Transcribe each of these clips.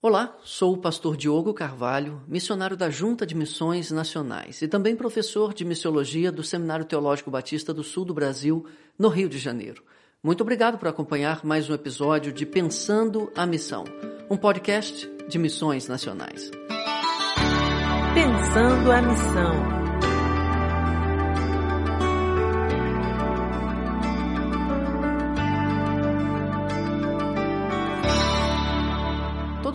Olá, sou o pastor Diogo Carvalho, missionário da Junta de Missões Nacionais e também professor de missiologia do Seminário Teológico Batista do Sul do Brasil, no Rio de Janeiro. Muito obrigado por acompanhar mais um episódio de Pensando a Missão, um podcast de missões nacionais. Pensando a Missão.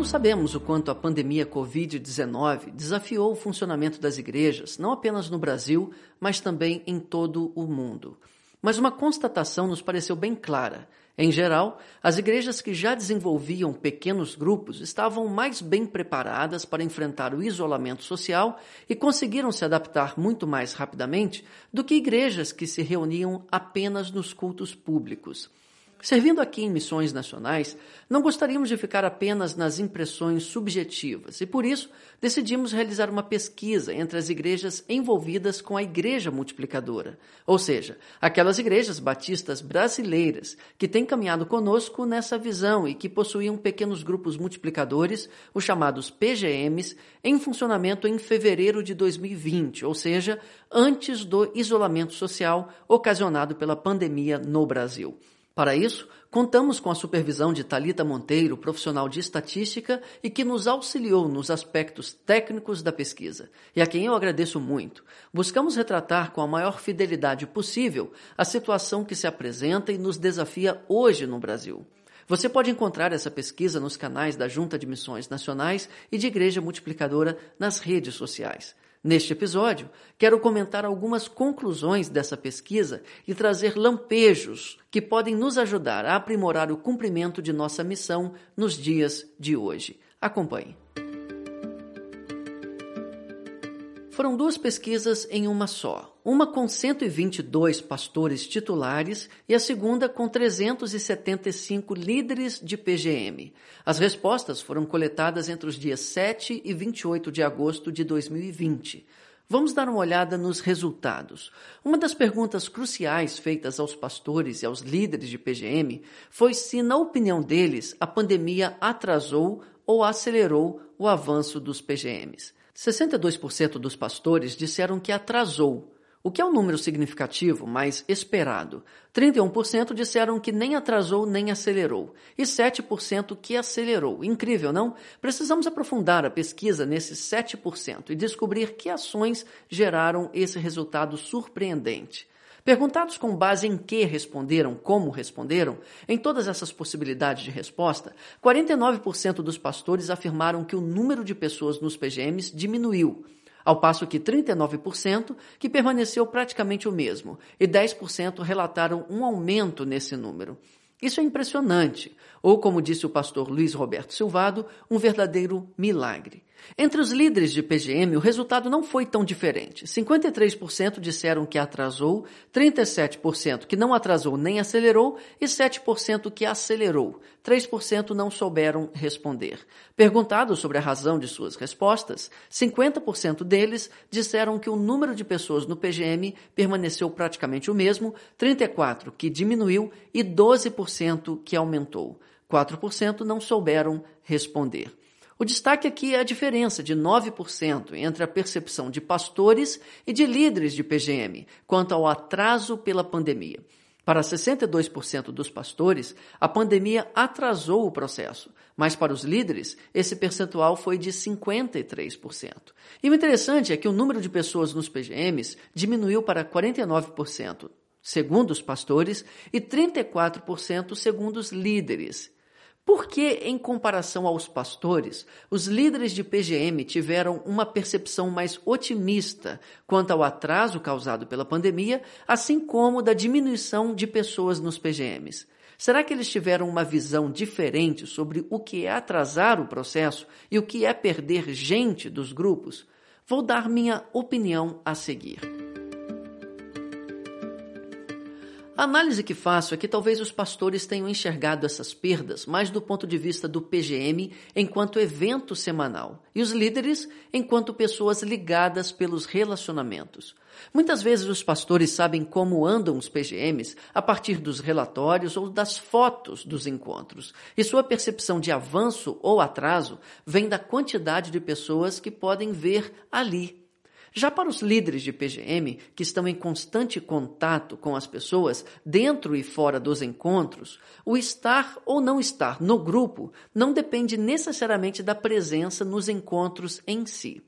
Todos sabemos o quanto a pandemia Covid-19 desafiou o funcionamento das igrejas, não apenas no Brasil, mas também em todo o mundo. Mas uma constatação nos pareceu bem clara. Em geral, as igrejas que já desenvolviam pequenos grupos estavam mais bem preparadas para enfrentar o isolamento social e conseguiram se adaptar muito mais rapidamente do que igrejas que se reuniam apenas nos cultos públicos. Servindo aqui em missões nacionais, não gostaríamos de ficar apenas nas impressões subjetivas e, por isso, decidimos realizar uma pesquisa entre as igrejas envolvidas com a Igreja Multiplicadora, ou seja, aquelas igrejas batistas brasileiras que têm caminhado conosco nessa visão e que possuíam pequenos grupos multiplicadores, os chamados PGMs, em funcionamento em fevereiro de 2020, ou seja, antes do isolamento social ocasionado pela pandemia no Brasil. Para isso, contamos com a supervisão de Talita Monteiro, profissional de estatística e que nos auxiliou nos aspectos técnicos da pesquisa, e a quem eu agradeço muito. Buscamos retratar com a maior fidelidade possível a situação que se apresenta e nos desafia hoje no Brasil. Você pode encontrar essa pesquisa nos canais da Junta de Missões Nacionais e de Igreja Multiplicadora nas redes sociais. Neste episódio, quero comentar algumas conclusões dessa pesquisa e trazer lampejos que podem nos ajudar a aprimorar o cumprimento de nossa missão nos dias de hoje. Acompanhe. Foram duas pesquisas em uma só, uma com 122 pastores titulares e a segunda com 375 líderes de PGM. As respostas foram coletadas entre os dias 7 e 28 de agosto de 2020. Vamos dar uma olhada nos resultados. Uma das perguntas cruciais feitas aos pastores e aos líderes de PGM foi se, na opinião deles, a pandemia atrasou ou acelerou o avanço dos PGMs. 62% dos pastores disseram que atrasou, o que é um número significativo, mas esperado. 31% disseram que nem atrasou nem acelerou, e 7% que acelerou. Incrível, não? Precisamos aprofundar a pesquisa nesses 7% e descobrir que ações geraram esse resultado surpreendente. Perguntados com base em que responderam, como responderam, em todas essas possibilidades de resposta, 49% dos pastores afirmaram que o número de pessoas nos PGMs diminuiu, ao passo que 39% que permaneceu praticamente o mesmo e 10% relataram um aumento nesse número. Isso é impressionante, ou como disse o pastor Luiz Roberto Silvado, um verdadeiro milagre. Entre os líderes de PGM, o resultado não foi tão diferente. 53% disseram que atrasou, 37% que não atrasou nem acelerou e 7% que acelerou. 3% não souberam responder. Perguntados sobre a razão de suas respostas, 50% deles disseram que o número de pessoas no PGM permaneceu praticamente o mesmo, 34% que diminuiu e 12% que aumentou. 4% não souberam responder. O destaque aqui é a diferença de 9% entre a percepção de pastores e de líderes de PGM quanto ao atraso pela pandemia. Para 62% dos pastores, a pandemia atrasou o processo, mas para os líderes, esse percentual foi de 53%. E o interessante é que o número de pessoas nos PGMs diminuiu para 49%, segundo os pastores, e 34% segundo os líderes. Por que, em comparação aos pastores, os líderes de PGM tiveram uma percepção mais otimista quanto ao atraso causado pela pandemia, assim como da diminuição de pessoas nos PGMs? Será que eles tiveram uma visão diferente sobre o que é atrasar o processo e o que é perder gente dos grupos? Vou dar minha opinião a seguir. A análise que faço é que talvez os pastores tenham enxergado essas perdas mais do ponto de vista do PGM enquanto evento semanal e os líderes enquanto pessoas ligadas pelos relacionamentos. Muitas vezes os pastores sabem como andam os PGMs a partir dos relatórios ou das fotos dos encontros, e sua percepção de avanço ou atraso vem da quantidade de pessoas que podem ver ali já para os líderes de PGM, que estão em constante contato com as pessoas dentro e fora dos encontros, o estar ou não estar no grupo não depende necessariamente da presença nos encontros em si.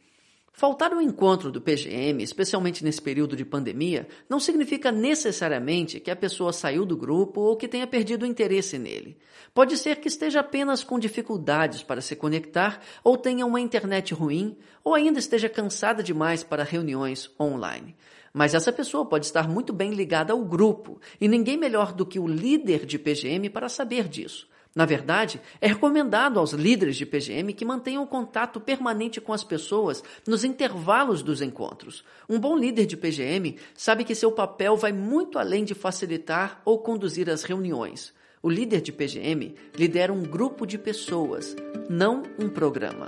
Faltar o encontro do PGM, especialmente nesse período de pandemia, não significa necessariamente que a pessoa saiu do grupo ou que tenha perdido o interesse nele. Pode ser que esteja apenas com dificuldades para se conectar ou tenha uma internet ruim ou ainda esteja cansada demais para reuniões online. Mas essa pessoa pode estar muito bem ligada ao grupo e ninguém melhor do que o líder de PGM para saber disso. Na verdade, é recomendado aos líderes de PGM que mantenham contato permanente com as pessoas nos intervalos dos encontros. Um bom líder de PGM sabe que seu papel vai muito além de facilitar ou conduzir as reuniões. O líder de PGM lidera um grupo de pessoas, não um programa.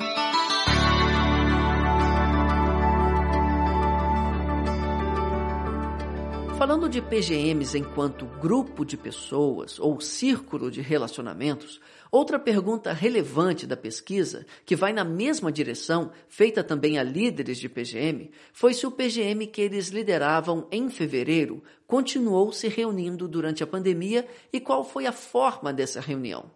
Falando de PGMs enquanto grupo de pessoas ou círculo de relacionamentos, outra pergunta relevante da pesquisa, que vai na mesma direção, feita também a líderes de PGM, foi se o PGM que eles lideravam em fevereiro continuou se reunindo durante a pandemia e qual foi a forma dessa reunião.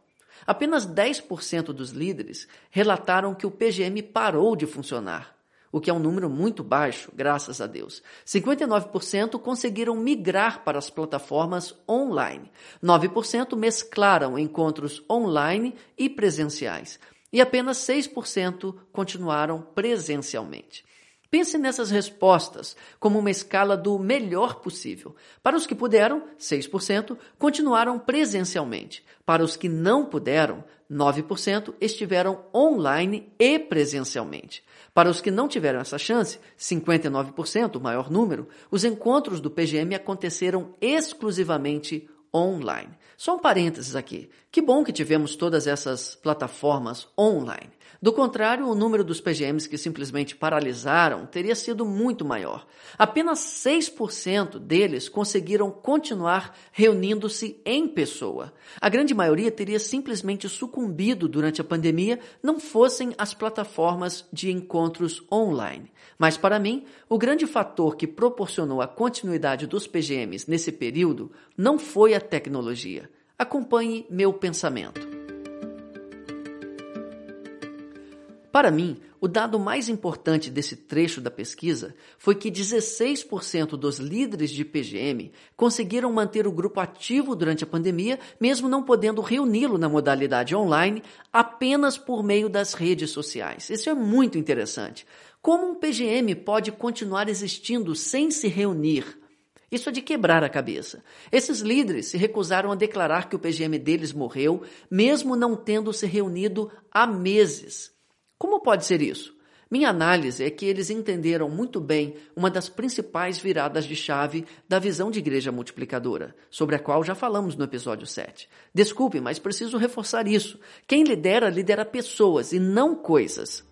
Apenas 10% dos líderes relataram que o PGM parou de funcionar o que é um número muito baixo, graças a Deus. 59% conseguiram migrar para as plataformas online. 9% mesclaram encontros online e presenciais. E apenas 6% continuaram presencialmente. Pense nessas respostas como uma escala do melhor possível. Para os que puderam, 6% continuaram presencialmente. Para os que não puderam, 9% estiveram online e presencialmente. Para os que não tiveram essa chance, 59%, o maior número, os encontros do PGM aconteceram exclusivamente online. Só um parênteses aqui. Que bom que tivemos todas essas plataformas online. Do contrário, o número dos PGMs que simplesmente paralisaram teria sido muito maior. Apenas 6% deles conseguiram continuar reunindo-se em pessoa. A grande maioria teria simplesmente sucumbido durante a pandemia, não fossem as plataformas de encontros online. Mas para mim, o grande fator que proporcionou a continuidade dos PGMs nesse período não foi a tecnologia. Acompanhe meu pensamento. Para mim, o dado mais importante desse trecho da pesquisa foi que 16% dos líderes de PGM conseguiram manter o grupo ativo durante a pandemia, mesmo não podendo reuni-lo na modalidade online, apenas por meio das redes sociais. Isso é muito interessante. Como um PGM pode continuar existindo sem se reunir? Isso é de quebrar a cabeça. Esses líderes se recusaram a declarar que o PGM deles morreu, mesmo não tendo se reunido há meses. Como pode ser isso? Minha análise é que eles entenderam muito bem uma das principais viradas de chave da visão de igreja multiplicadora, sobre a qual já falamos no episódio 7. Desculpe, mas preciso reforçar isso. Quem lidera, lidera pessoas e não coisas.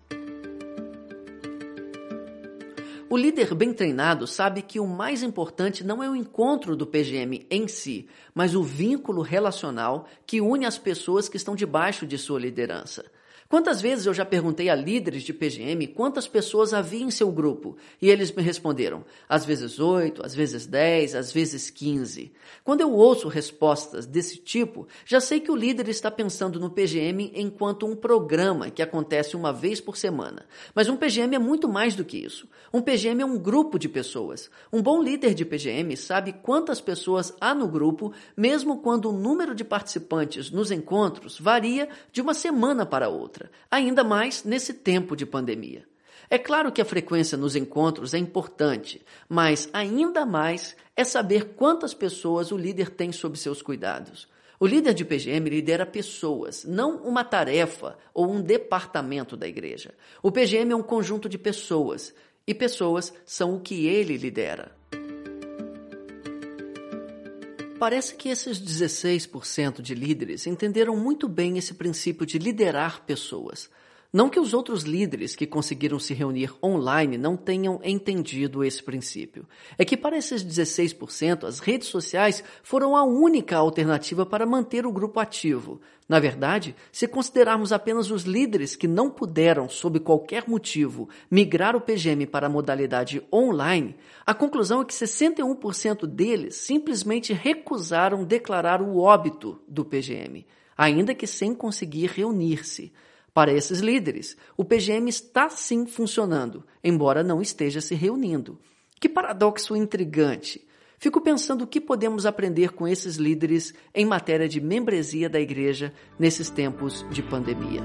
O líder bem treinado sabe que o mais importante não é o encontro do PGM em si, mas o vínculo relacional que une as pessoas que estão debaixo de sua liderança. Quantas vezes eu já perguntei a líderes de PGM quantas pessoas havia em seu grupo e eles me responderam, às vezes oito, às vezes dez, às vezes quinze. Quando eu ouço respostas desse tipo, já sei que o líder está pensando no PGM enquanto um programa que acontece uma vez por semana. Mas um PGM é muito mais do que isso. Um PGM é um grupo de pessoas. Um bom líder de PGM sabe quantas pessoas há no grupo, mesmo quando o número de participantes nos encontros varia de uma semana para outra outra, ainda mais nesse tempo de pandemia. É claro que a frequência nos encontros é importante, mas ainda mais é saber quantas pessoas o líder tem sob seus cuidados. O líder de PGM lidera pessoas, não uma tarefa ou um departamento da igreja. O PGM é um conjunto de pessoas, e pessoas são o que ele lidera. Parece que esses 16% de líderes entenderam muito bem esse princípio de liderar pessoas. Não que os outros líderes que conseguiram se reunir online não tenham entendido esse princípio. É que para esses 16%, as redes sociais foram a única alternativa para manter o grupo ativo. Na verdade, se considerarmos apenas os líderes que não puderam, sob qualquer motivo, migrar o PGM para a modalidade online, a conclusão é que 61% deles simplesmente recusaram declarar o óbito do PGM, ainda que sem conseguir reunir-se. Para esses líderes, o PGM está sim funcionando, embora não esteja se reunindo. Que paradoxo intrigante! Fico pensando o que podemos aprender com esses líderes em matéria de membresia da igreja nesses tempos de pandemia.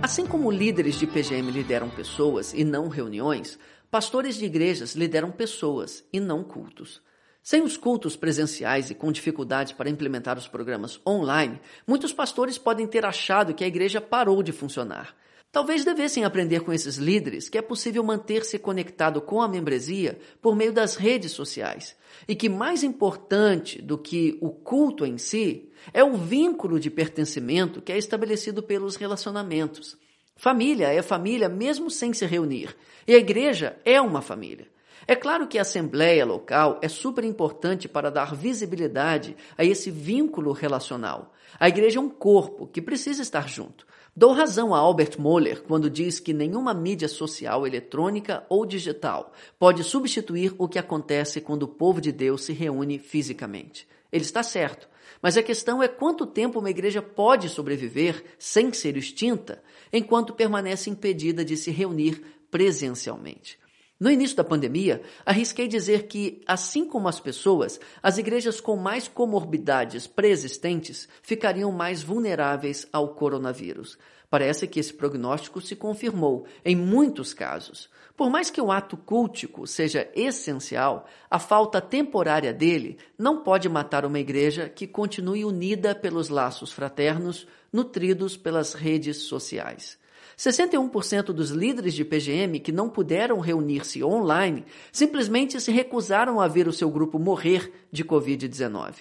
Assim como líderes de PGM lideram pessoas e não reuniões, Pastores de igrejas lideram pessoas e não cultos. Sem os cultos presenciais e com dificuldades para implementar os programas online, muitos pastores podem ter achado que a igreja parou de funcionar. Talvez devessem aprender com esses líderes que é possível manter-se conectado com a membresia por meio das redes sociais e que mais importante do que o culto em si é o vínculo de pertencimento que é estabelecido pelos relacionamentos. Família é família mesmo sem se reunir, e a igreja é uma família. É claro que a assembleia local é super importante para dar visibilidade a esse vínculo relacional. A igreja é um corpo que precisa estar junto. Dou razão a Albert Moller quando diz que nenhuma mídia social eletrônica ou digital pode substituir o que acontece quando o povo de Deus se reúne fisicamente. Ele está certo. Mas a questão é quanto tempo uma igreja pode sobreviver sem ser extinta, enquanto permanece impedida de se reunir presencialmente. No início da pandemia, arrisquei dizer que, assim como as pessoas, as igrejas com mais comorbidades preexistentes ficariam mais vulneráveis ao coronavírus. Parece que esse prognóstico se confirmou em muitos casos. Por mais que o ato cultico seja essencial, a falta temporária dele não pode matar uma igreja que continue unida pelos laços fraternos, nutridos pelas redes sociais. 61% dos líderes de PGM que não puderam reunir-se online simplesmente se recusaram a ver o seu grupo morrer de Covid-19.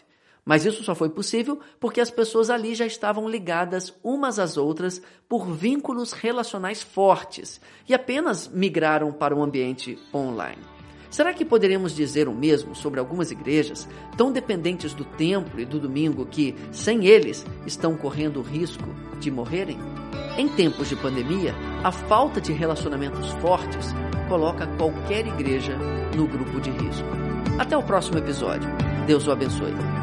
Mas isso só foi possível porque as pessoas ali já estavam ligadas umas às outras por vínculos relacionais fortes e apenas migraram para o ambiente online. Será que poderíamos dizer o mesmo sobre algumas igrejas tão dependentes do templo e do domingo que, sem eles, estão correndo o risco de morrerem? Em tempos de pandemia, a falta de relacionamentos fortes coloca qualquer igreja no grupo de risco. Até o próximo episódio. Deus o abençoe.